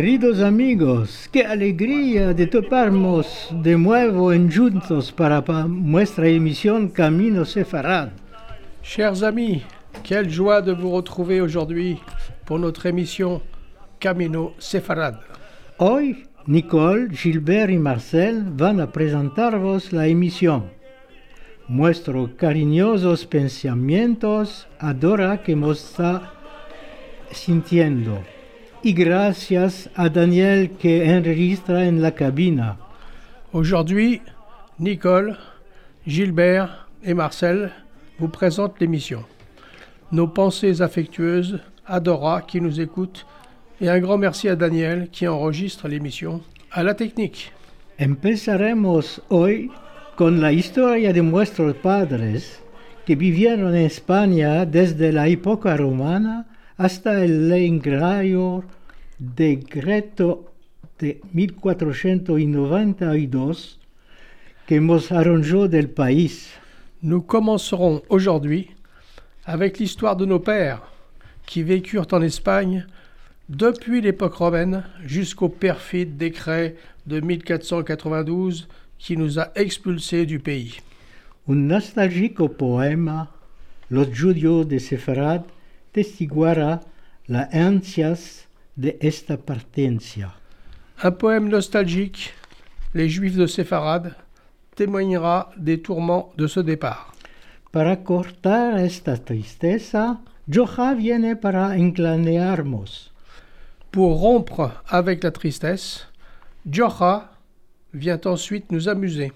Queridos amigos, qué alegría de toparnos de nuevo en juntos para pa- nuestra emisión Camino Sefarad. Chers amis, quelle joie de vous retrouver aujourd'hui pour notre émission Camino Sefarad. Hoy, Nicole, Gilbert y Marcel van a presentarvos la emisión. Nuestros cariñosos pensamientos adora que nos está sintiendo. Y gracias a Daniel que enregistra en la cabina. Aujourd'hui, Nicole, Gilbert et Marcel vous présentent l'émission. Nos pensées affectueuses à Dora qui nous écoute et un grand merci à Daniel qui enregistre l'émission à la technique. Empezaremos hoy con la historia de nuestros padres que vivieron en España desde la época romana hasta el decreto de 1492 que nos arranjó del país. Nous commencerons aujourd'hui avec l'histoire de nos pères qui vécurent en Espagne depuis l'époque romaine jusqu'au perfide décret de 1492 qui nous a expulsés du pays. Un nostálgico poema, Los judíos de Sefarad, testiguará las ansias de esta partencia. Un poème nostalgique, Les Juifs de Séfarade, témoignera des tourments de ce départ. Para cortar esta tristeza, Joja viene para enclanearnos. Pour rompre avec la tristesse, Jocha vient ensuite nous amuser.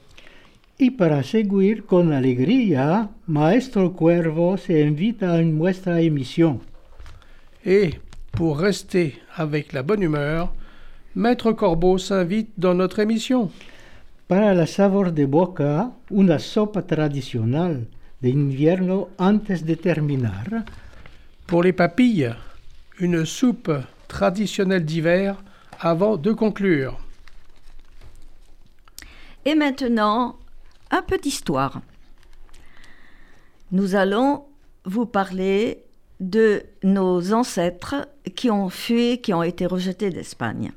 Y para seguir con alegría, Maestro Cuervo se invita en nuestra emisión. Et pour rester avec la bonne humeur, Maître Corbeau s'invite dans notre émission. Para la sabor de boca, una sopa tradicional de invierno antes de terminar. Pour les papilles, une soupe traditionnelle d'hiver avant de conclure. Et maintenant, un peu d'histoire. Nous allons vous parler de nos ancêtres qui ont fui, qui ont été rejetés d'Espagne.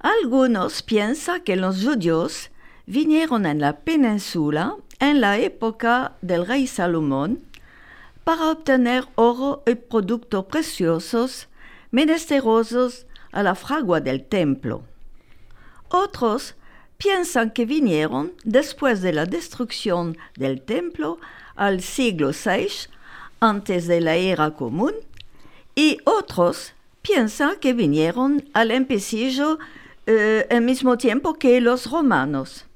Algunos piensan que los judíos vinieron en la península en la época del rey Salomón para obtener oro y productos preciosos menesterosos a la fragua del templo. Otros piensan que vinieron después de la destrucción del templo al siglo VI antes de la era común y otros piensan que vinieron al empecillo eh, al mismo tiempo que los romanos.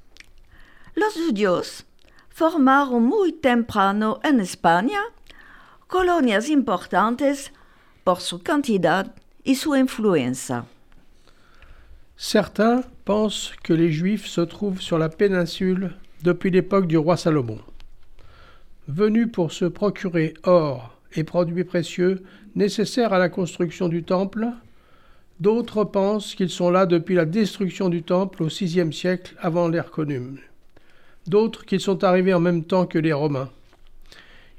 Los judíos formaron muy temprano en España colonias importantes por su cantidad y su influencia. Certains pensent que les Juifs se trouvent sur la péninsule depuis l'époque du roi Salomon. Venus pour se procurer or et produits précieux nécessaires à la construction du temple, d'autres pensent qu'ils sont là depuis la destruction du temple au VIe siècle avant l'ère commune. D'autres qu'ils sont arrivés en même temps que les Romains.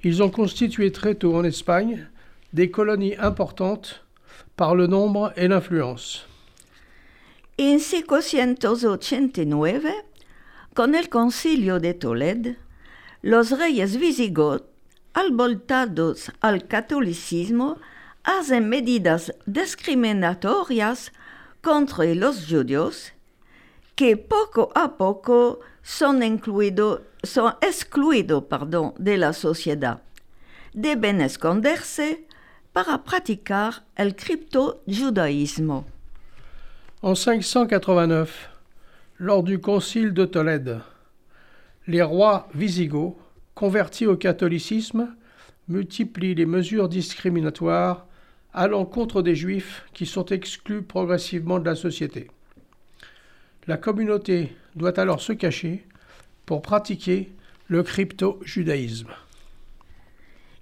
Ils ont constitué très tôt en Espagne des colonies importantes par le nombre et l'influence. En 589, con el concilio de Toledo, los reyes visigodos, alvoltados al catolicismo, hacen medidas discriminatorias contra los judíos que poco a poco son, incluido, son excluidos de la sociedad. Deben esconderse para praticar el criptojudaísmo. En 589, lors du concile de Tolède, les rois visigoths, convertis au catholicisme, multiplient les mesures discriminatoires à l'encontre des juifs qui sont exclus progressivement de la société. La communauté doit alors se cacher pour pratiquer le crypto-judaïsme.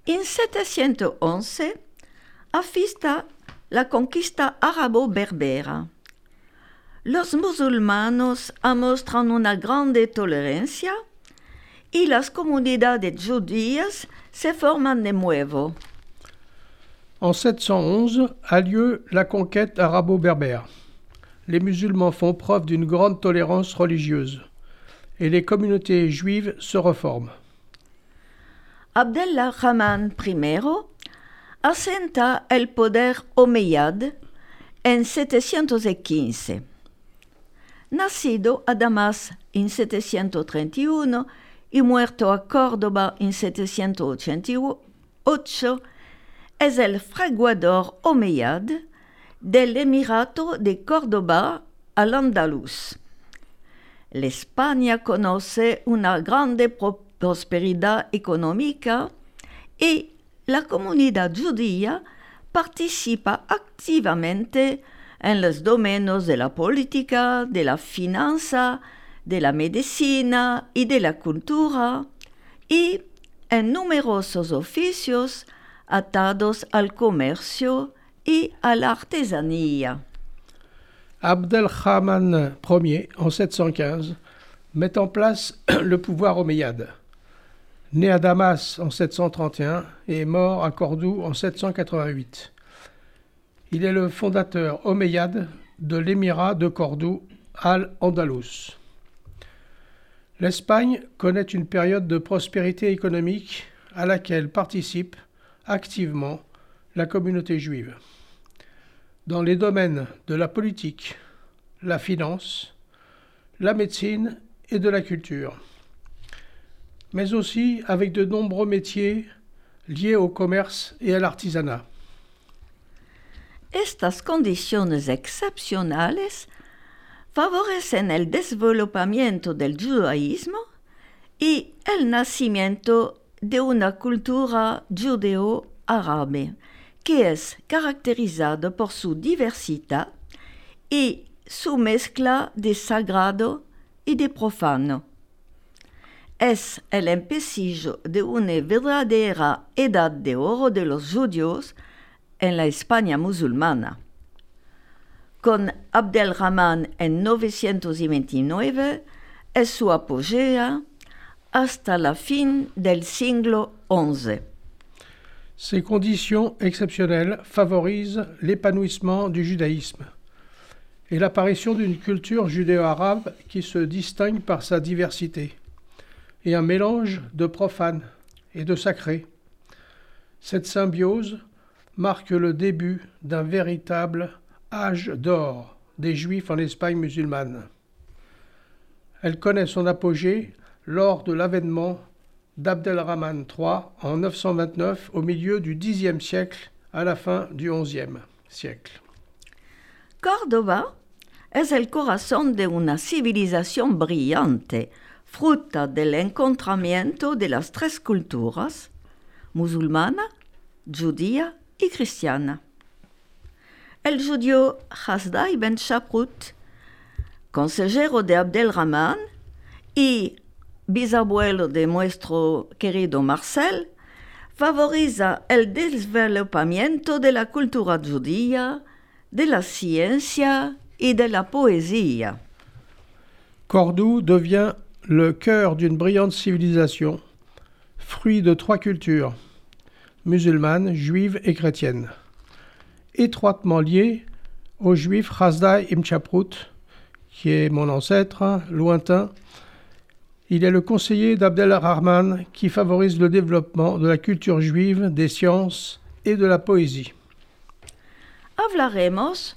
En 711 afista la conquista arabo-berbera. Los musulmanos muestran una grande tolerancia y las comunidades judías se forman de nuevo. En 711 a lieu la conquête arabo-berbère. Les musulmans font preuve d'une grande tolérance religieuse et les communautés juives se reforment. Abdel Rahman I assenta el poder omeyyad en 715. Nacido a Damas en 731 y muerto a Córdoba en 788, es el fraguador omeyyad del Emirato de Córdoba al Andaluz. L'Espagne conoce una grande prosperidad económica y la comunidad judía participa activamente en los domenos de la política, de la finanza, de la medicina y de la cultura, y en numerosos oficios atados al comercio y a la artesanía. Abdelrahman Ier, en 715, met en place le pouvoir omeyyade. Né à Damas en 731 et mort à Cordoue en 788. Il est le fondateur omeyyade de l'émirat de Cordoue al-Andalus. L'Espagne connaît une période de prospérité économique à laquelle participe activement la communauté juive. Dans les domaines de la politique, la finance, la médecine et de la culture, mais aussi avec de nombreux métiers liés au commerce et à l'artisanat. Estas condiciones excepcionales favorecen el desvolupamiento del judaísmo y el nacimiento de una cultura judeo-árabe que es caracterizada por su diversidad y su mezcla de sagrado y de profano. Es el empecillo de una verdadera edad de oro de los judíos en la España musulmana. Con Abdelrahman en 929 es su apogea hasta la fin del siglo XI. Ces conditions exceptionnelles favorisent l'épanouissement du judaïsme et l'apparition d'une culture judéo-arabe qui se distingue par sa diversité et un mélange de profane et de sacré. Cette symbiose marque le début d'un véritable âge d'or des Juifs en Espagne musulmane. Elle connaît son apogée lors de l'avènement d'Abdelrahman III en 929 au milieu du Xe siècle à la fin du XIe siècle. Córdoba es el corazón de una civilización brillante, fruta del encontramiento de las tres culturas, musulmana, judía y cristiana. El judío Hasdai ben Shaprut, consejero de Abdelrahman y bisabuelo de nuestro querido Marcel, favoriza el desvolupamiento de la cultura judía, de la ciencia y de la poésie. Cordoue devient le cœur d'une brillante civilisation, fruit de trois cultures, musulmane, juive et chrétienne, étroitement liée au juif Hasdai Ibn Chaprut, qui est mon ancêtre lointain. Il est le conseiller d'Abdel Rahman qui favorise le développement de la culture juive, des sciences et de la poésie. Hablaremos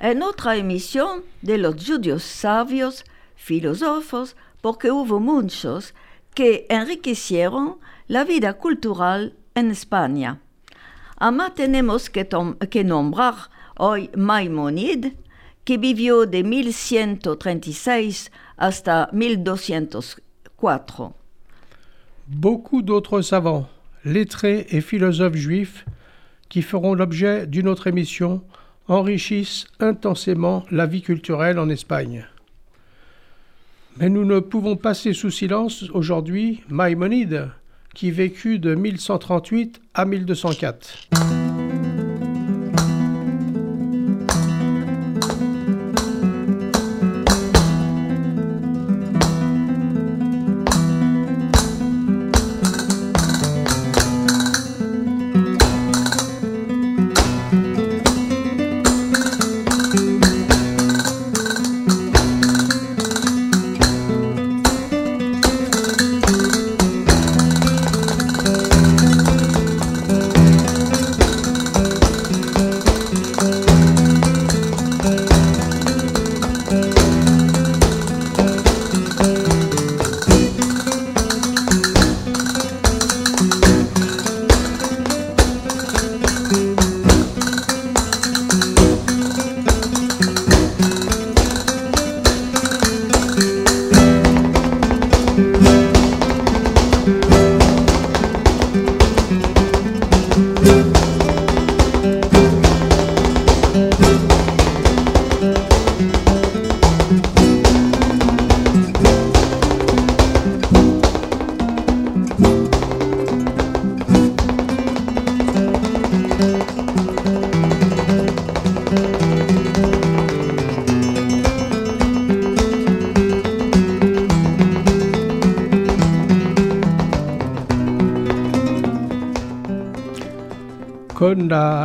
en otra emisión de los judíos sabios, filósofos, porque hubo muchos que enriquecieron la vida cultural en España. Ama tenemos que, que nombrar hoy Maimonide, que vivió de 1136 hasta 1204. Beaucoup d'autres savants, lettrés et philosophes juifs qui feront l'objet d'une autre émission enrichissent intensément la vie culturelle en Espagne. Mais nous ne pouvons passer sous silence aujourd'hui Maïmonide, qui vécut de 1138 à 1204.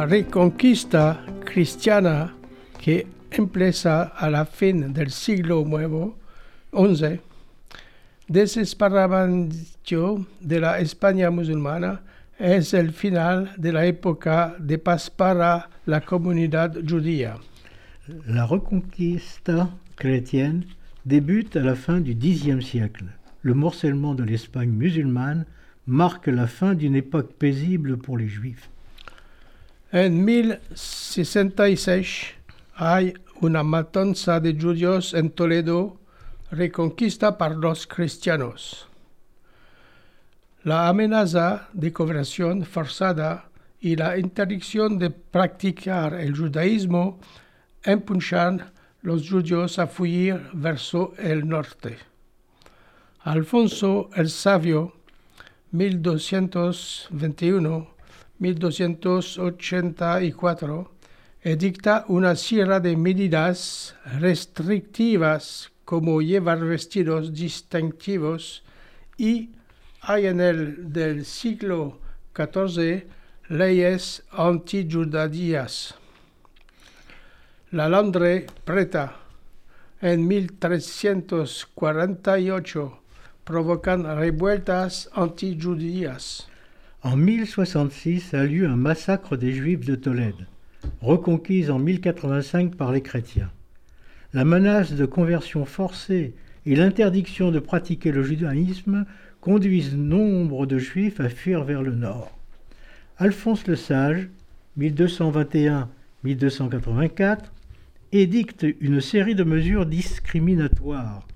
La reconquista cristiana que empieza a la fin del siglo XI, desesperamento de la España musulmana es el final de la época de paz la comunidad judía. La reconquista chrétienne débute à la fin du Xe siècle. Le morcellement de l'Espagne musulmane marque la fin d'une époque paisible pour les Juifs. En 1066 hay una matanza de judíos en Toledo, reconquista par los cristianos. La amenaza de conversión forzada y la interdicción de practicar el judaísmo empujan los judíos a fuir verso el norte. Alfonso el Sabio, 1221-1284, edicta una serie de medidas restrictivas como llevar vestidos distintivos y hay en el del siglo XIV leyes antijudadías. La Landre Preta en 1348 provocan revueltas antijudías. En 1066 a lieu un massacre des Juifs de Tolède, reconquise en 1085 par les chrétiens. La menace de conversion forcée et l'interdiction de pratiquer le judaïsme conduisent nombre de Juifs à fuir vers le nord. Alphonse le Sage, 1221-1284, édicte une série de mesures discriminatoires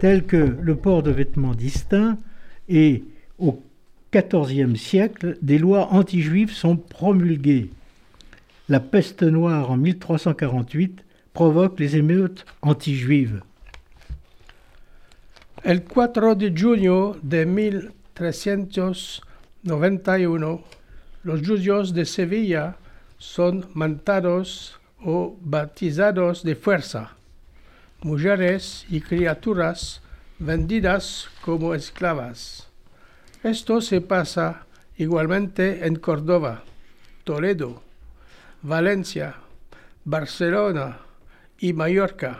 tels que le port de vêtements distincts et, au XIVe siècle, des lois anti-juives sont promulguées. La peste noire en 1348 provoque les émeutes anti-juives. El 4 de junio de 1391, los judíos de Sevilla son mandados o bautizados de fuerza. mujeres y criaturas vendidas como esclavas. Esto se pasa igualmente en Córdoba, Toledo, Valencia, Barcelona y Mallorca.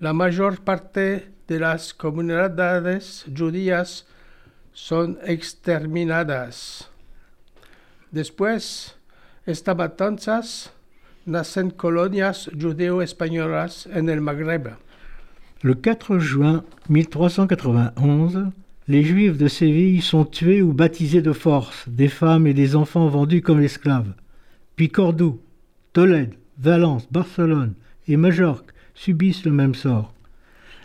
La mayor parte de las comunidades judías son exterminadas. Después, estas matanzas nacen colonias judéo-espagnolas en el Maghreb. Le 4 juin 1391, les Juifs de Séville sont tués ou baptisés de force, des femmes et des enfants vendus comme esclaves. Puis Cordoue, Tolède, Valence, Barcelone et Majorque subissent le même sort.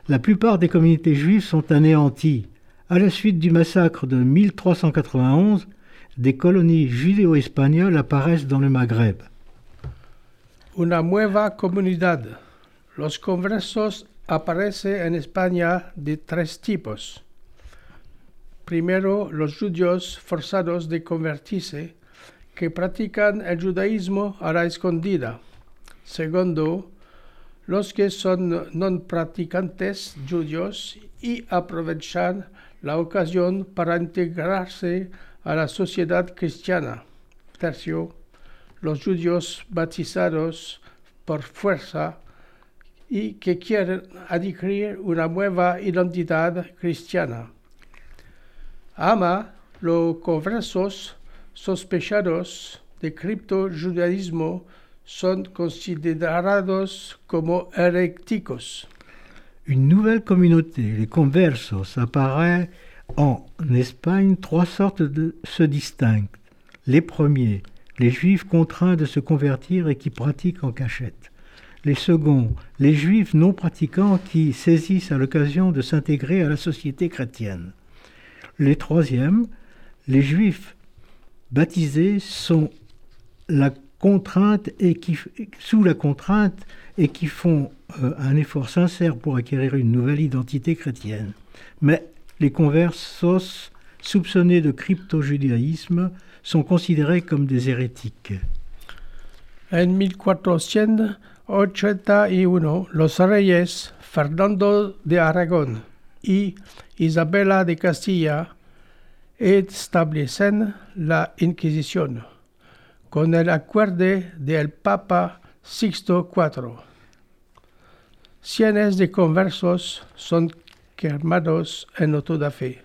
La plupart des communautés juives sont anéanties. À la suite du massacre de 1391, des colonies judéo-espagnoles apparaissent dans le Maghreb. Una nueva comunidad. Los conversos aparecen en España de tres tipos. Primero, los judíos forzados de convertirse, que practican el judaísmo a la escondida. Segundo, los que son non practicantes judíos y aprovechan la ocasión para integrarse a la sociedad cristiana. Tercio, los judíos bautizados por fuerza y que quieren adquirir una nueva identidad cristiana. Ama los conversos sospechados de criptojudaísmo son considerados como heréticos. Une nouvelle communauté, les conversos, apparaît en Espagne. Trois sortes se distinguent. Les premiers, les juifs contraints de se convertir et qui pratiquent en cachette. Les seconds, les juifs non pratiquants qui saisissent à l'occasion de s'intégrer à la société chrétienne. Les troisièmes, les juifs baptisés sont sous la contrainte et qui font euh, un effort sincère pour acquérir une nouvelle identité chrétienne. Mais les conversos soupçonnés de crypto-judaïsme sont considérés comme des hérétiques. En 1481, los reyes Fernando de Aragón y Isabela de Castilla establecen la Inquisición. con el acuerdo del Papa Sixto IV. Cientos de conversos son quemados en auto de fe.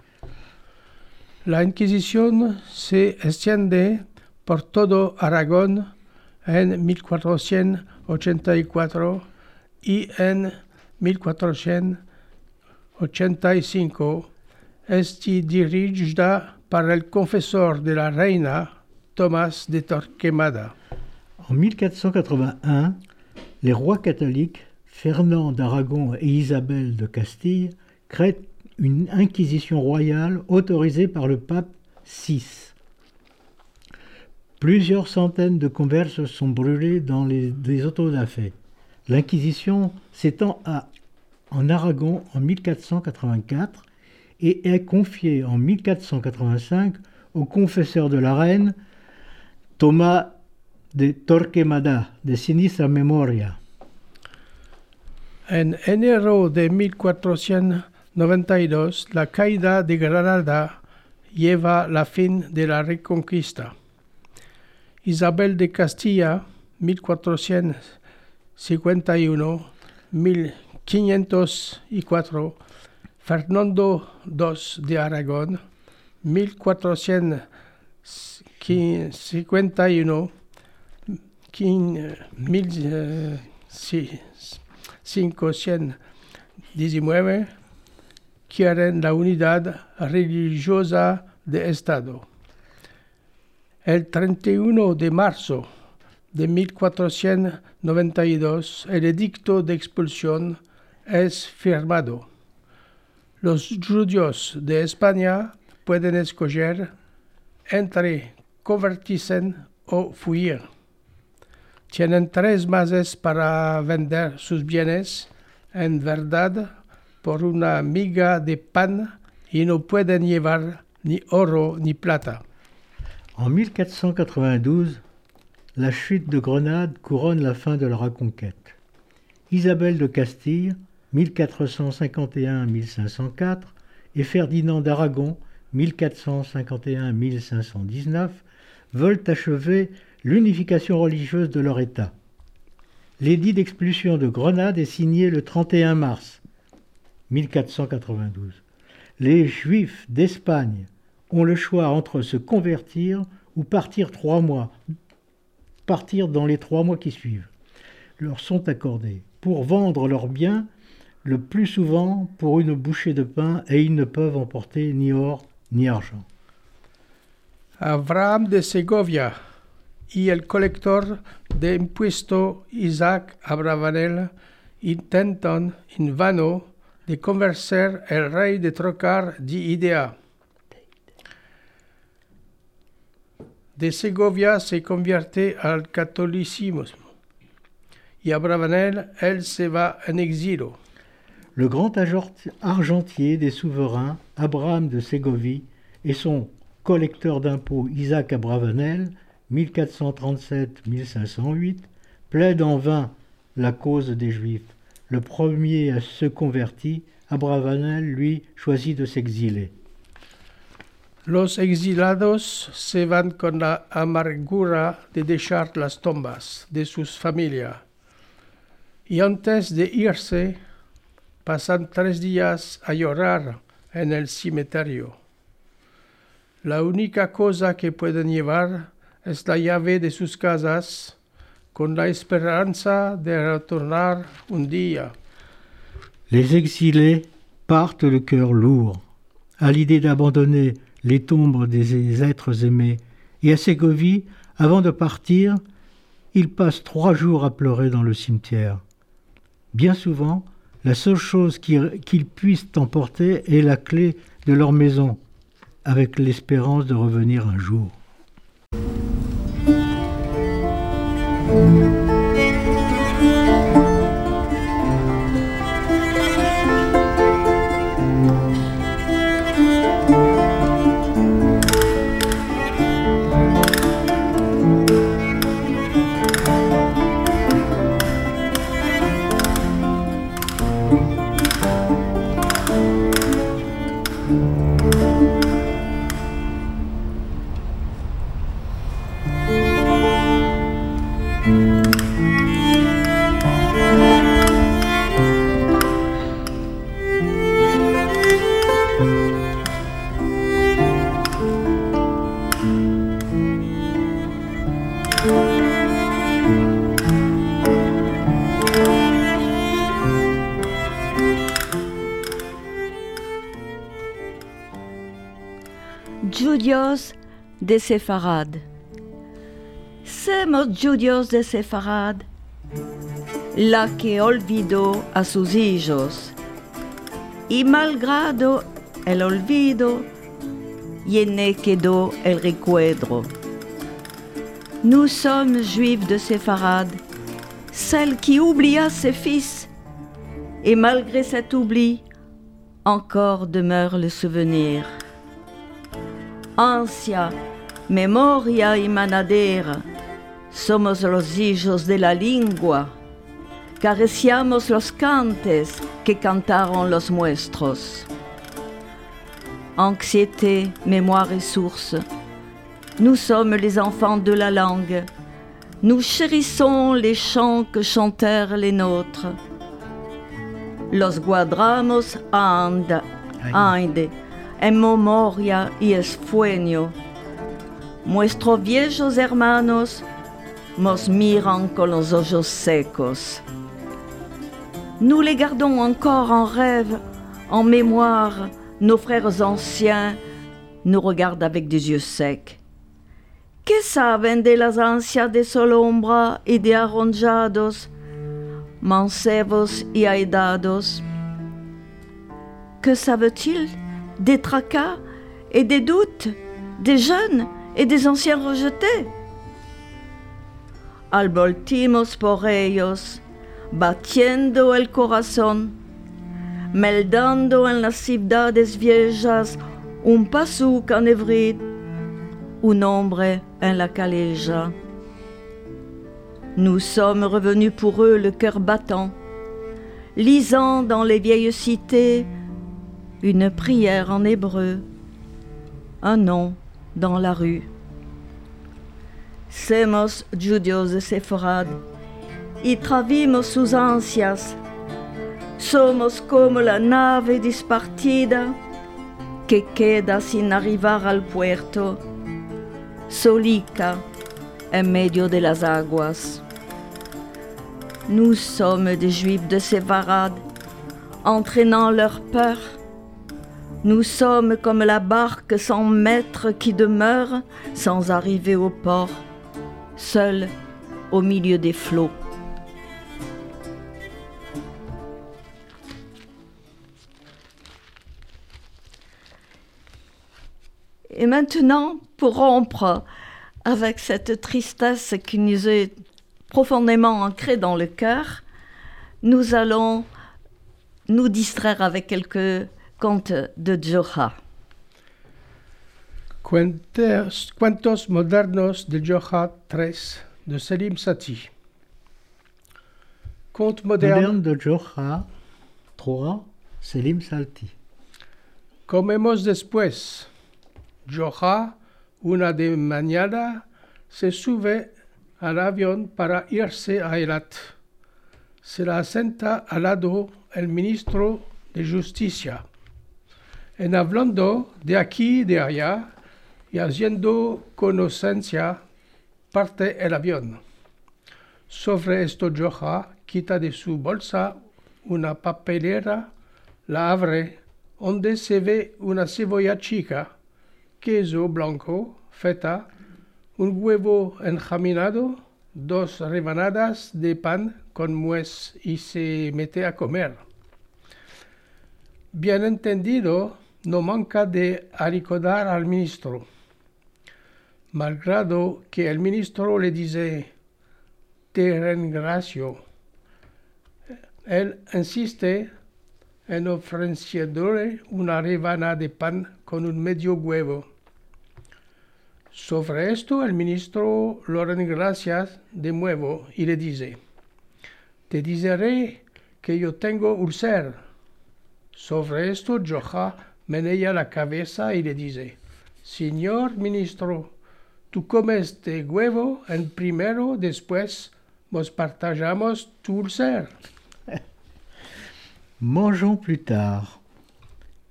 La Inquisición se extiende por todo Aragón en 1484 y en 1485 es dirigida par el confesseur de la reina Thomas de Torquemada. En 1481, les rois catholiques Fernand d'Aragon et Isabelle de Castille créent une inquisition royale autorisée par le pape VI. Plusieurs centaines de converses sont brûlés dans les, des autodafés. L'inquisition s'étend en Aragon en 1484 et est confiée en 1485 au confesseur de la reine Thomas de Torquemada de Sinistra Memoria. En enero de 1492, la caída de Granada lleva la fin de la reconquista. Isabel de Castilla, 1451-1504, Fernando II de Aragón, 1451 1519 quieren la unidad religiosa de Estado. El 31 de marzo de 1492 el edicto de expulsión es firmado. Los judíos de España pueden escoger entre convertirse o fuir. Tienen tres meses para vender sus bienes en verdad por una miga de pan y no pueden llevar ni oro ni plata. En 1492, la chute de Grenade couronne la fin de la reconquête. Isabelle de Castille, 1451-1504, et Ferdinand d'Aragon, 1451-1519, veulent achever l'unification religieuse de leur État. L'édit d'expulsion de Grenade est signé le 31 mars 1492. Les Juifs d'Espagne ont le choix entre se convertir ou partir trois mois, partir dans les trois mois qui suivent. Leur sont accordés pour vendre leurs biens, le plus souvent pour une bouchée de pain, et ils ne peuvent emporter ni or ni argent. Abraham de Segovia y el colector de impuesto Isaac Abravanel intentan en vano de convencer el rey de trocar de idea. De Segovia se convierte al catolicismo y Abravanel, él se va en exilio. Le grand argentier des souverains, Abraham de Ségovie, et son collecteur d'impôts Isaac Abravanel 1437-1508, plaide en vain la cause des Juifs. Le premier se convertit, Abravanel, lui, choisit de s'exiler. Los exilados se van con la amargura de dejar las tombas de sus familias. Y antes de irse, pasan tres días a llorar en el cementerio. La única cosa que pueden llevar es la llave de sus casas con la esperanza de retornar un día. Les exilés partent le cœur lourd à l'idée d'abandonner les tombes des êtres aimés, et à Ségovie, avant de partir, ils passent trois jours à pleurer dans le cimetière. Bien souvent, la seule chose qu'ils puissent emporter est la clé de leur maison, avec l'espérance de revenir un jour. De Sefarad. Semos judios de Sefarad, la que olvidó a sus hijos, y malgrado el olvido, y ne quedó el recuerdo. Nous sommes juifs de Séfarade, celle qui oublia ses fils, et malgré cet oubli, encore demeure le souvenir. Ancia, memoria y manadera, somos los hijos de la lingua, careciamos los cantes que cantaron los nuestros. Anxiété, mémoire et source, nous sommes les enfants de la langue, nous chérissons les chants que chantèrent les nôtres. Los guardamos and, ande, en memoria y esfueño. Nuestros viejos hermanos nos miran con los ojos secos. Nous les gardons encore en rêve, en mémoire. Nos frères anciens nous regardent avec des yeux secs. Que saben de las ansias de solombra y de arronjados, mancebos y aidados? Que savent-ils des tracas et des doutes, des jeunes? Et des anciens rejetés? Alboltimos por ellos, batiendo el corazón, meldando en las ciudades viejas un paso canevrid, un hombre en la calèja. Nous sommes revenus pour eux le cœur battant, lisant dans les vieilles cités une prière en hébreu, un nom dans la rue. Semos judios de Sephorad, y travimos sus ansias, somos como la nave dispartida que queda sin arribar al puerto, solica en medio de las aguas. Nous sommes des juifs de Sévarade, entraînant leur peur. Nous sommes comme la barque sans maître qui demeure sans arriver au port, seul au milieu des flots. Et maintenant, pour rompre avec cette tristesse qui nous est profondément ancrée dans le cœur, nous allons nous distraire avec quelques contes de Joha. Cuentos, cuentos modernos de Joha 3 de Selim Sati. Conte moderne. Moderne de Jocha 3, Selim Salti. Comemos después. Joha, una de mañana, se sube al avión para irse a Eilat. Se la senta al lado el ministro de Justicia. En hablando de aquí de allá y haciendo conocencia, parte el avión. Sobre esto Joha quita de su bolsa una papelera, la abre, donde se ve una cebolla chica, queso blanco, feta, un huevo enjaminado, dos rebanadas de pan con nuez y se mete a comer. Bien entendido, no manca de aricodar al ministro. Malgrado que el ministro le dice, te rengracio, él insiste en ofreciéndole una rebanada de pan con un medio huevo. Sobre esto el ministro lo gracias de nuevo y le dice, te diré que yo tengo ulcer. Sobre esto Joha menea la cabeza y le dice, Señor ministro, tú comes de huevo en primero, después nos partajamos tu ulcer. Mangeons plus tard.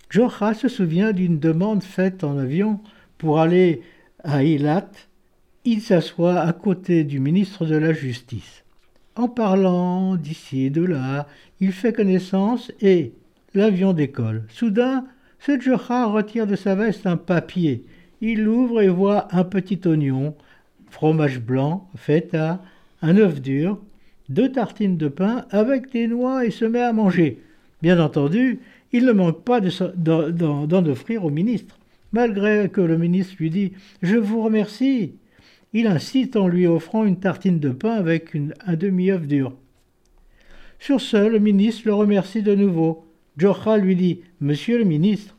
Jocha se souvient d'une demande faite en avion pour aller à Eilat. Il s'assoit à côté du ministre de la Justice. En parlant d'ici et de là, il fait connaissance et l'avion décolle. Soudain, Jocha retire de sa veste un papier Il l'ouvre et voit un petit oignon, fromage blanc, feta, un œuf dur, deux tartines de pain avec des noix et se met à manger. Bien entendu, il ne manque pas d'en offrir au ministre. Malgré que le ministre lui dit Je vous remercie, il insiste en lui offrant une tartine de pain avec un demi-œuf dur. Sur ce, le ministre le remercie de nouveau. Jocha lui dit Monsieur le ministre,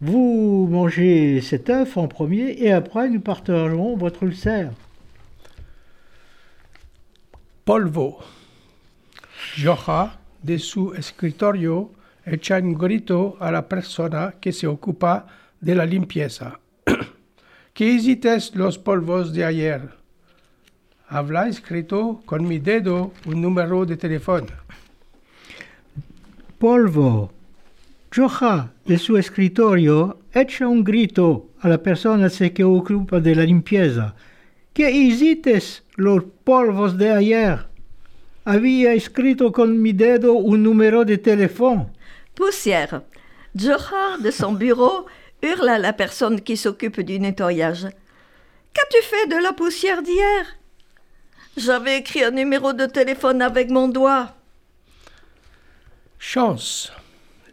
vous mangez cet œuf en premier et après nous partagerons votre ulcère. Polvo. Jocha, de su escritorio, echa un grito a la persona que se ocupa de la limpieza. ¿Qué hiciste los polvos de ayer? Habla escrito con mi dedo un número de teléfono. Polvo. Joja de su escritorio echa un grito a la persona que ocupa de la limpieza. ¿Qué hiciste los polvos de ayer? Había escrito con mi dedo un número de teléfono. Poussière. Joja de son bureau hurle à la personne qui s'occupe du nettoyage. Qu'as-tu fait de la poussière d'hier? J'avais écrit un numéro de téléphone avec mon doigt. Chance.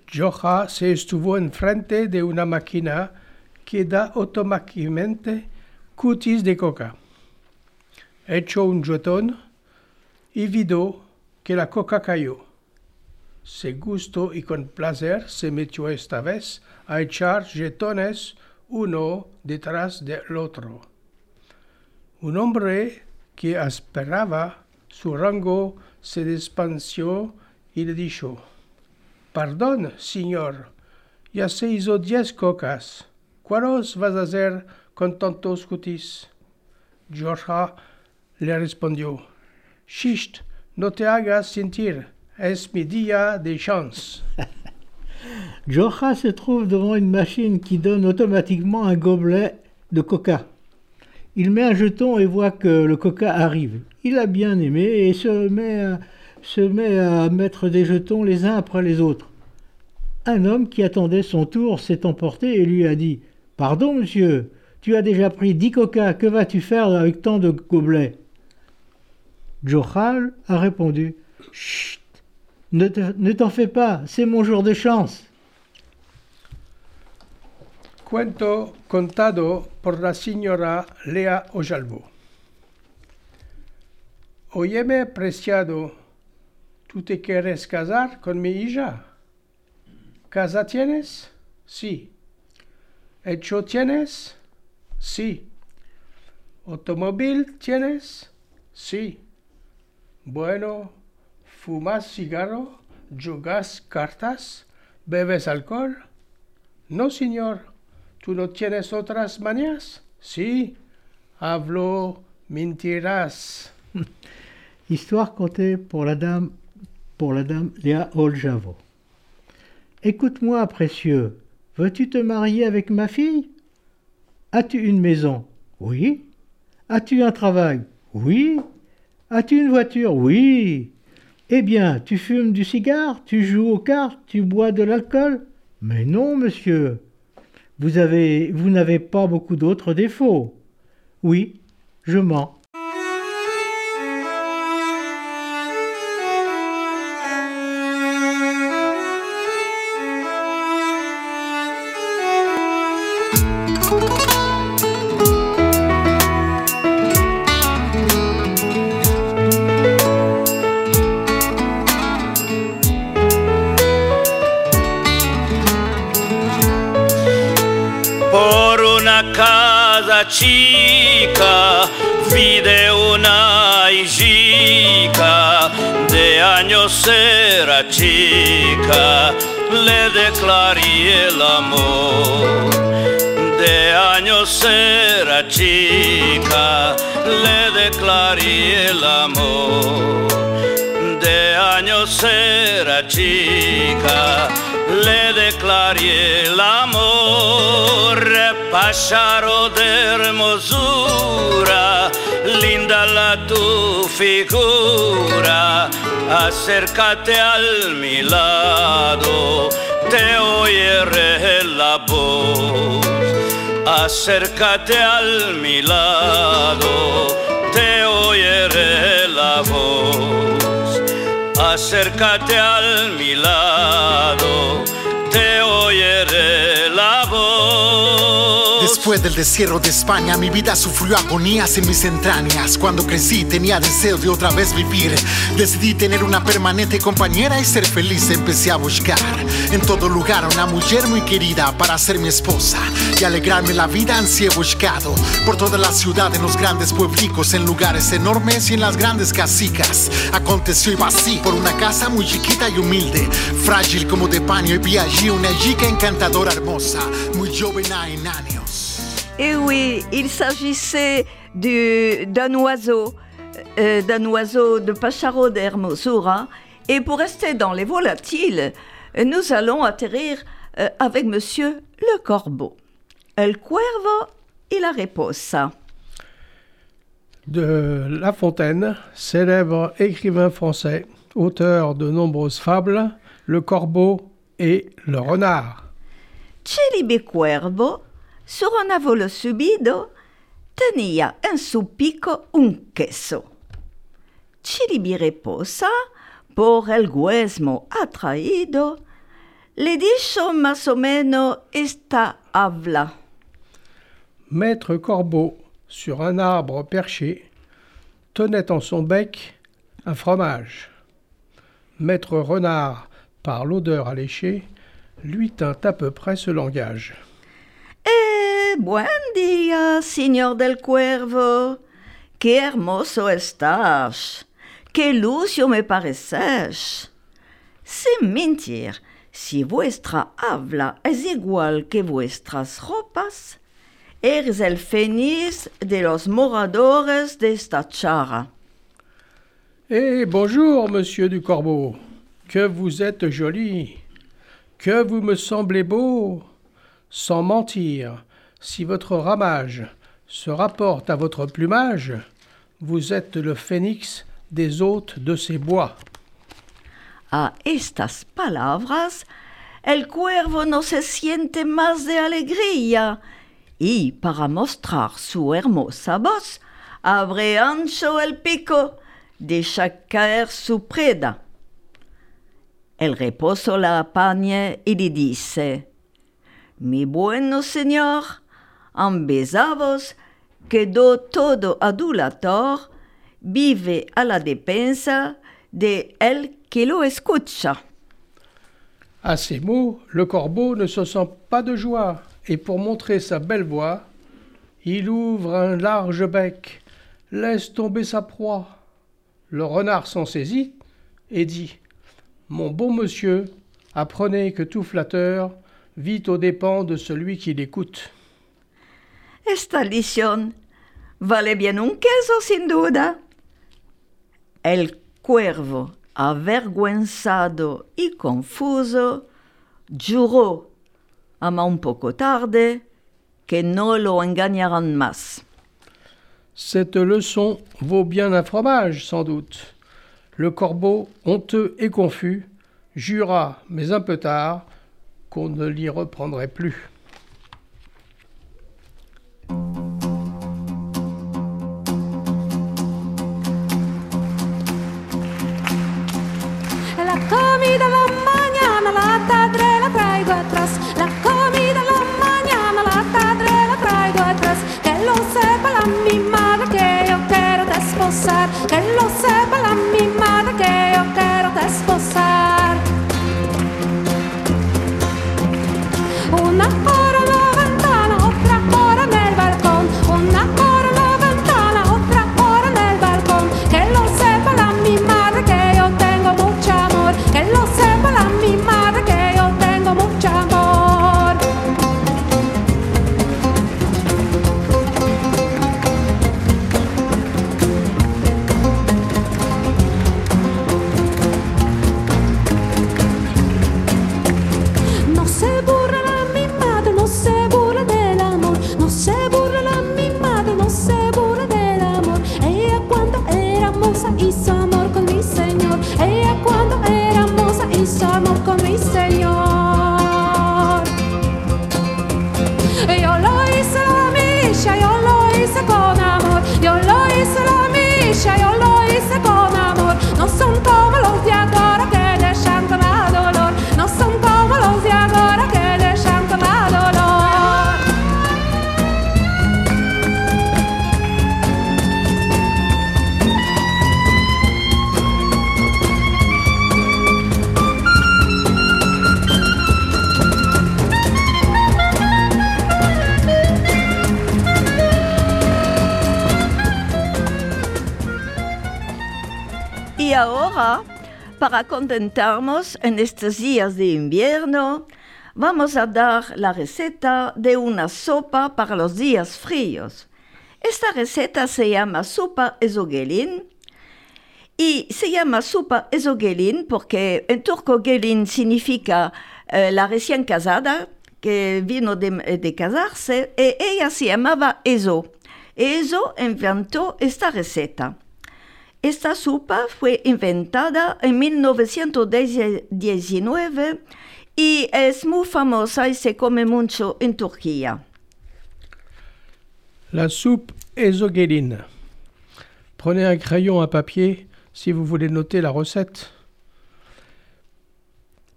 Joja se estuvo enfrente de una máquina que da automáticamente cutis de coca. Echó un jetón y vidó que la coca cayó. Se gustó y con placer se metió esta vez a echar jetones uno detrás del otro. Un hombre que esperaba su rango se despanció y le dijo, Perdón, señor, ya se hizo diez cocas. ¿Cuáles vas a hacer cutis? Georgia le respondió, Shisht, no te hagas sentir, es mi día de chance. Georgia se trouve devant une machine qui donne automatiquement un gobelet de coca. Il met un jeton et voit que le coca arrive. Il a bien aimé et se met, se met à mettre des jetons les uns après les autres. Un homme qui attendait son tour s'est emporté et lui a dit Pardon, monsieur, tu as déjà pris dix coca, que vas-tu faire avec tant de gobelets? Johal a répondu Chut, ne t'en fais pas, c'est mon jour de chance. Cuento contado por la Lea. Óyeme, preciado, ¿tú te quieres casar con mi? ¿Casa tienes? Sí. ¿Hecho tienes? Sí. ¿Automóvil tienes? Sí. Bueno, ¿fumas cigarro? ¿Jugas cartas? ¿Bebes alcohol? No, señor. ¿Tú no tienes otras manías? Sí, hablo mentiras. Histoire contée pour la dame, pour la dame Léa Oljavo. Écoute-moi, précieux, veux-tu te marier avec ma fille? As-tu une maison? Oui. As-tu un travail? Oui. As-tu une voiture? Oui. Eh bien, tu fumes du cigare, tu joues aux cartes, tu bois de l'alcool? Mais non, monsieur. Vous vous n'avez pas beaucoup d'autres défauts. Oui, je mens. Pájaro de hermosura, linda la tu figura, acércate al mi lado, te oiré la voz. acércate al mi lado, te oiré la voz. Acércate al mi lado, Después del destierro de España, mi vida sufrió agonías en mis entrañas. Cuando crecí tenía deseo de otra vez vivir. Decidí tener una permanente compañera y ser feliz. Empecé a buscar en todo lugar una mujer muy querida para ser mi esposa y alegrarme la vida. Ansí buscado por toda la ciudad, en los grandes pueblicos, en lugares enormes y en las grandes casicas. Aconteció iba así por una casa muy chiquita y humilde, frágil como de paño. Y vi allí una chica encantadora, hermosa, muy joven en años. Et oui, il s'agissait du- d'un oiseau, euh, d'un oiseau de Pacharo d'Hermosura. Et pour rester dans les volatiles, nous allons atterrir euh, avec Monsieur le Corbeau. El cuervo y la reposa. De La Fontaine, célèbre écrivain français, auteur de nombreuses fables, Le Corbeau et Le Renard. Chilibi Cuervo, sur un avolo subido, tenía en su pico un queso. Chilibi Reposa, por el huesmo atraído, le dijo más o menos esta habla. Maître Corbeau, sur un arbre perché, tenait en son bec un fromage. Maître Renard, par l'odeur alléchée, lui tint à peu près ce langage. Buen día, señor del cuervo. Qué hermoso estás. Qué lucio me pareces. Sin mentir, si vuestra habla es igual que vuestras ropas, eres el fénix de los moradores de esta chara. Eh bonjour, monsieur du Corbeau. Que vous êtes joli. Que vous me semblez beau. Sans mentir, si votre ramage se rapporte à votre plumage, vous êtes le phénix des hôtes de ces bois. A estas palabras, el cuervo no se siente más de alegría y para mostrar su hermosa voz, abre ancho el pico, deja caer su preda. El reposo la apaña y le dice, Mi bueno señor, en besavos quedó todo adulator, vive a la defensa de el que lo escucha. À ces mots, le corbeau ne se sent pas de joie, et pour montrer sa belle voix, il ouvre un large bec, laisse tomber sa proie. Le renard s'en saisit et dit Mon bon monsieur, apprenez que tout flatteur vit aux dépens de celui qui l'écoute. Esta lición vale bien un queso sin duda. El cuervo, avergüenzado y confuso, juró, ama un poco tarde, que no lo engañarán más. Cette leçon vaut bien un fromage, sans doute. Le corbeau, honteux et confus, jura, mais un peu tard, qu'on ne l'y reprendrait plus. Para contentarnos en estos días de invierno, vamos a dar la receta de una sopa para los días fríos. Esta receta se llama sopa ezogelin y se llama sopa ezogelin porque en turco gelin significa eh, la recién casada que vino de, de casarse y ella se llamaba Ezo. Ezo inventó esta receta. Esta sopa fue inventada en 1919 y es muy famosa y se come mucho en Turquía. La soupe ezogeline. Prenez un crayon à papier si vous voulez noter la recette.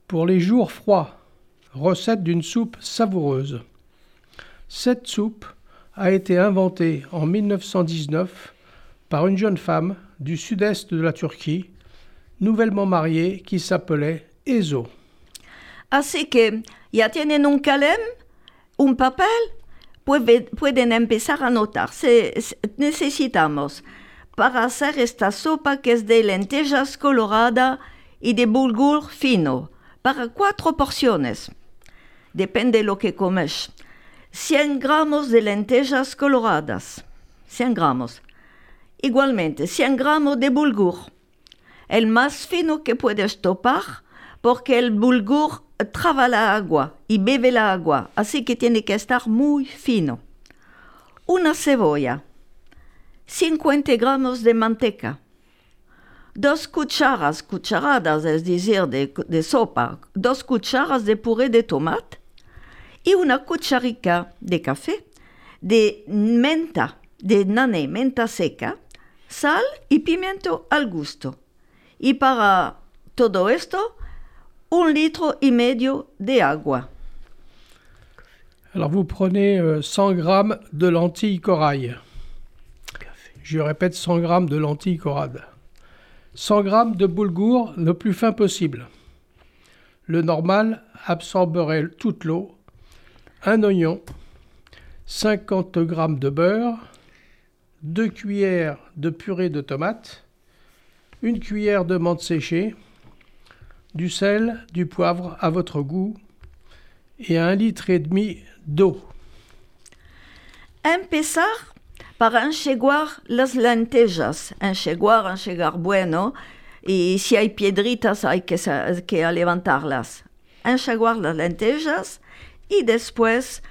Pour les jours froids, recette d'une soupe savoureuse. Cette soupe a été inventée en 1919 par une jeune femme du sud-est de la Turquie, nouvellement mariée, qui s'appelait Ezo. Así que ya tienen un calem, un papel, puede- pueden empezar a notar. Se- se- necesitamos para hacer esta sopa que es de lentejas colorada y de bulgur fino, para cuatro porciones. Depende lo que comes. 100 gramos de lentejas coloradas. 100 gramos. Igualmente, 100 gramos de bulgur. El más fino que puedes topar, porque el bulgur traba la agua y bebe la agua, así que tiene que estar muy fino. Una cebolla. 50 gramos de manteca. Dos cucharas, cucharadas, es decir, de, de sopa, dos cucharas de puré de tomate y una cucharica de café de menta, de nané, menta seca, sal y pimiento al gusto. Y para todo esto, un litro y medio de agua. Alors vous prenez euh, 100 grammes de lentilles corail. Je répète 100 grammes de lentilles corail. 100 grammes de boulgour le plus fin possible. Le normal absorberait toute l'eau. Un oignon, 50 grammes de beurre, 2 cuillères de purée de tomate, une cuillère de menthe séchée, du sel, du poivre à votre goût et un litre et demi d'eau. Empezar para enxeguar las lentejas. Enxeguar, enxegar bueno. Y si hay piedritas hay que, que levantarlas. Enxeguar las lentejas y después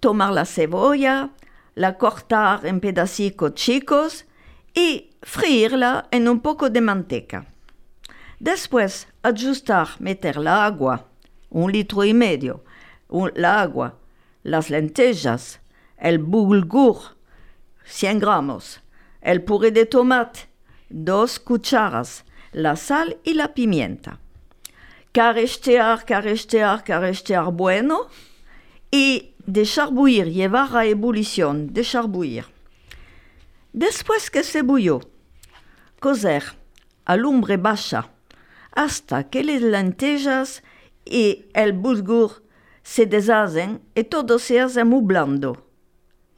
tomar la cebolla, la cortar en pedacitos chicos y freírla en un poco de manteca. Después, ajustar, meter la agua, un litro y medio, la agua, las lentejas, el bulgur, 100 gramos, el puré de tomate, dos cucharas, la sal y la pimienta. Carestear, carestear, carestear bueno y desharbuir, llevar a ebullición, desharbuir. Después que se bulló, cocer a lumbre baja hasta que las lentejas y el bulgur se deshacen y todo se hace muy blando.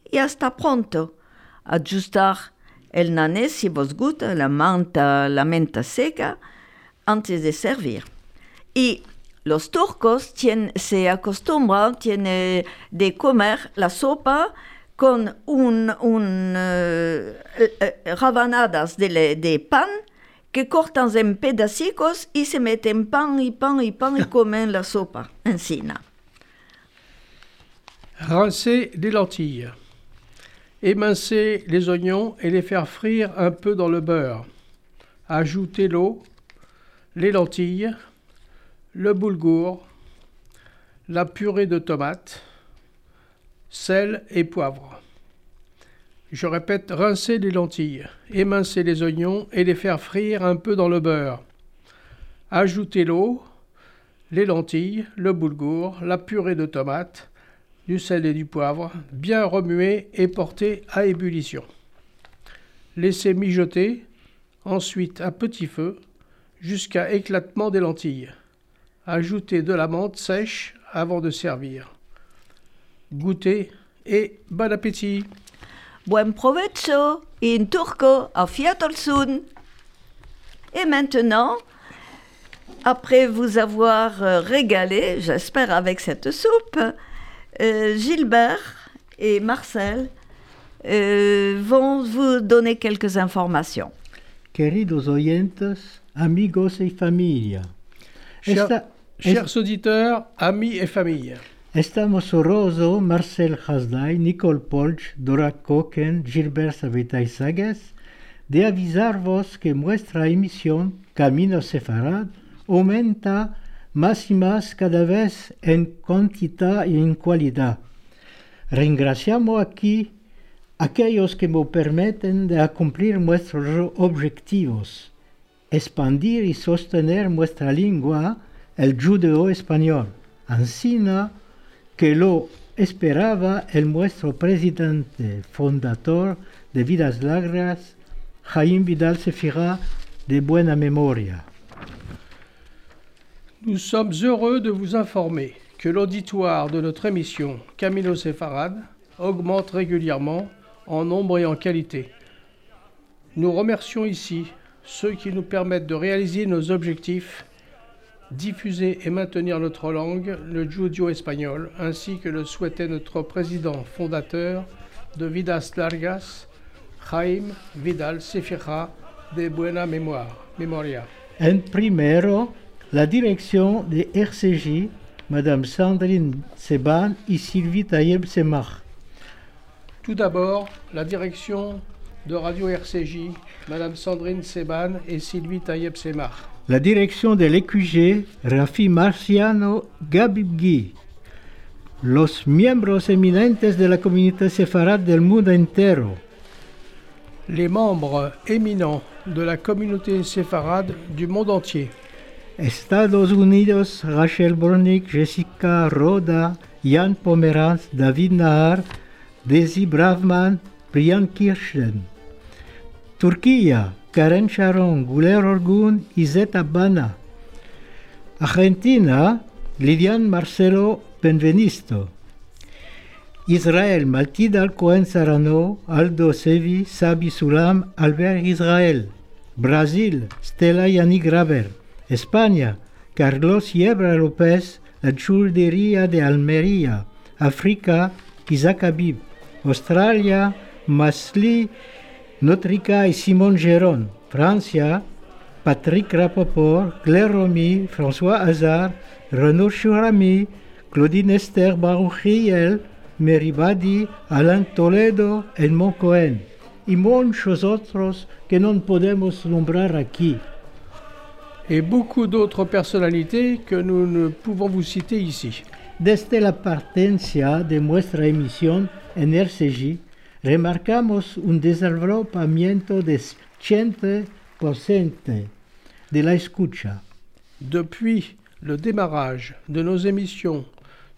Y hasta pronto, ajustar el nané si vos gusta, la manta, la menta seca, antes de servir. Y los turcos tien- se acostumbran tiene de comer la sopa con un, un, eh, rabanadas de, de pan que cortan en pedacitos y se meten pan y pan y pan y comen la sopa encima. Rincer les lentilles. Émincer les oignons et les faire frire un peu dans le beurre. Ajouter l'eau, les lentilles, le boulgour, la purée de tomate, sel et poivre. Je répète, rincer les lentilles, émincer les oignons et les faire frire un peu dans le beurre. Ajouter l'eau, les lentilles, le boulgour, la purée de tomate, du sel et du poivre, bien remuer et porter à ébullition. Laissez mijoter, ensuite à petit feu, jusqu'à éclatement des lentilles. Ajoutez de la menthe sèche avant de servir. Goûtez et bon appétit Buen provecho y en turco, auf Wiedersehen. Et maintenant, après vous avoir euh, régalé, j'espère avec cette soupe, euh, Gilbert et Marcel euh, vont vous donner quelques informations. Queridos oyentes, amigos y familia. Esta- chers auditeurs, amis et familles, Estamos honrosos, Marcel Hasdai, Nicole Polch, Dora Koken, Gilbert Sabitaizagues, de avisarvos que nuestra emisión Camino Sefarad aumenta más y más cada vez en cantidad y en calidad. Ringraciamos aquí a aquellos que nos permiten de cumplir nuestros objetivos, expandir y sostener nuestra lengua, el judeo-español, ansina que lo esperaba el nuestro presidente fundador de Vidas Largas, Jaime Vidal Sefira, de buena memoria. nous sommes heureux de vous informer que l'auditoire de notre émission Camino Séfarade augmente régulièrement en nombre et en qualité. Nous remercions ici ceux qui nous permettent de réaliser nos objectifs, diffuser et maintenir notre langue, le judio espagnol, ainsi que le souhaitait notre président fondateur de Vidas Largas, Jaime Vidal Sefira de Buena Memoria. Memoria. En primero, la dirección de RCJ, Madame Sandrine Seban y Sylvie Tayeb Semach. Tout d'abord, la direction de Radio RCJ, Madame Sandrine Seban et Sylvie Tayeb Semar. La dirección del EQG, Rafi Marciano Gabibgui. Los miembros eminentes de la comunidad sefarad del mundo entero. Les membres éminents de la communauté séfarade du monde entier. Estados Unidos, Rachel Bornick, Jessica Roda, Jan Pomeranz, David Nahar, Desi Bravman, Brian Kirchen. Turquía, Karen Sharon, Guler Orgun y Zeta Bana. Argentina, Lidian Marcelo Benvenisto. Israël, Mathilde Alcohen Sarano, Aldo Sevi, Sabi Sulam, Albert Israel. Brasil, Stella Yannick Graver. España, Carlos Yebra López, la Churdería de Almería. África, Isaac Habib. Australia, Masli Notrika y Simon Géron. Francia, Patrick Rapoport, Claire Romy, François Hazard, Renaud Chourami, Claudine Esther Baruchiel, Mary Badi, Alain Toledo, Edmond Cohen y muchos otros que no podemos nombrar aquí. Et beaucoup d'autres personnalités que nous ne pouvons vous citer ici. Desde la partencia de nuestra emisión en RCJ, remarcamos un desenvolvimiento de 100% de la escucha. Depuis le démarrage de nos émissions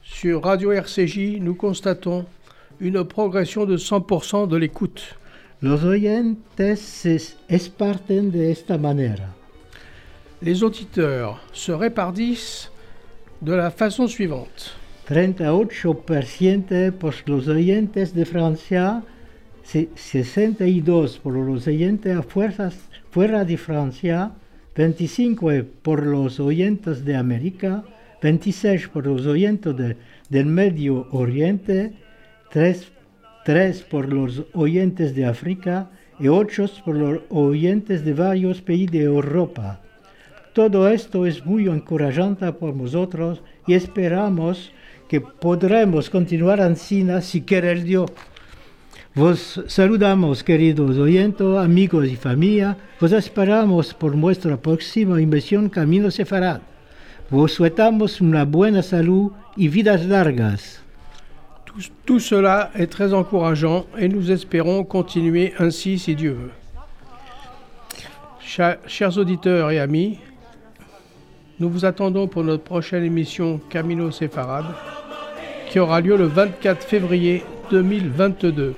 sur Radio RCJ, nous constatons une progression de 100% de l'écoute. Los oyentes se esparten de esta manera. Les auditeurs se répartissent de la façon suivante. 38% por los oyentes de Francia, 62 por los oyentes a fuerzas fuera de Francia, 25 por los oyentes de América, 26 por los oyentes de- del Medio Oriente, 3, 3 por los oyentes de África y 8 por los oyentes de varios países de Europa. Todo esto es muy encorajante por nosotros y esperamos que podremos continuar así si quiere el Dios. Vos saludamos, queridos oyentes, amigos y familia. Vos esperamos por nuestra próxima emisión Camino Sefarad. Vos souhaitamos una buena salud y vidas largas. Tout, tout cela est très encourageant et nous espérons continuer ainsi si Dieu veut. Chers auditeurs et amis, nous vous attendons pour notre prochaine émission Camino Séfarade qui aura lieu le 24 février 2022.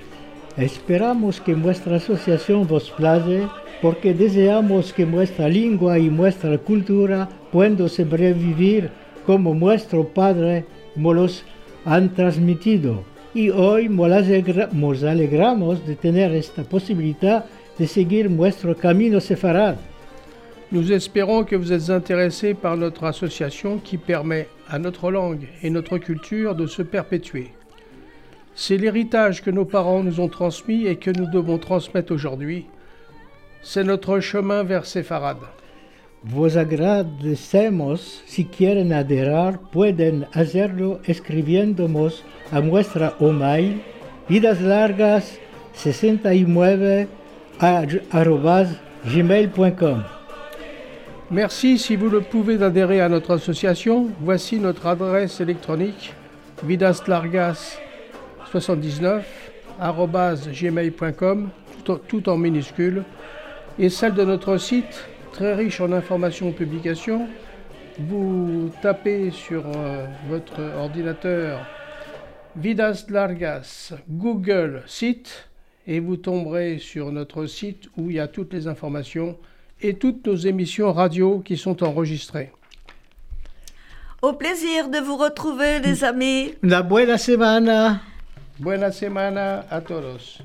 Esperamos que nuestra asociación vos place porque deseamos que nuestra lengua y nuestra cultura puedan sobrevivir como nuestro Padre nos han transmitido. Y hoy nos alegramos de tener esta posibilidad de seguir nuestro camino sefarad. Nous espérons que vous êtes intéressés par notre association qui permet à notre langue et notre culture de se perpétuer. C'est l'héritage que nos parents nous ont transmis et que nous devons transmettre aujourd'hui. C'est notre chemin vers Séfarad. Vos agradecemos si quieren adherir, pueden hacerlo escribiéndonos a nuestra email vidas largas 69 gmail.com. Merci si vous le pouvez d'adhérer à notre association. Voici notre adresse électronique vidaslargas.com 79.gmail.com, tout, tout, en minuscules, et celle de notre site, très riche en informations et publications. Vous tapez sur euh, votre ordinateur Vidas Largas Google site et vous tomberez sur notre site où il y a toutes les informations et toutes nos émissions radio qui sont enregistrées. Au plaisir de vous retrouver, les amis. La buena semana. Buena semana a todos.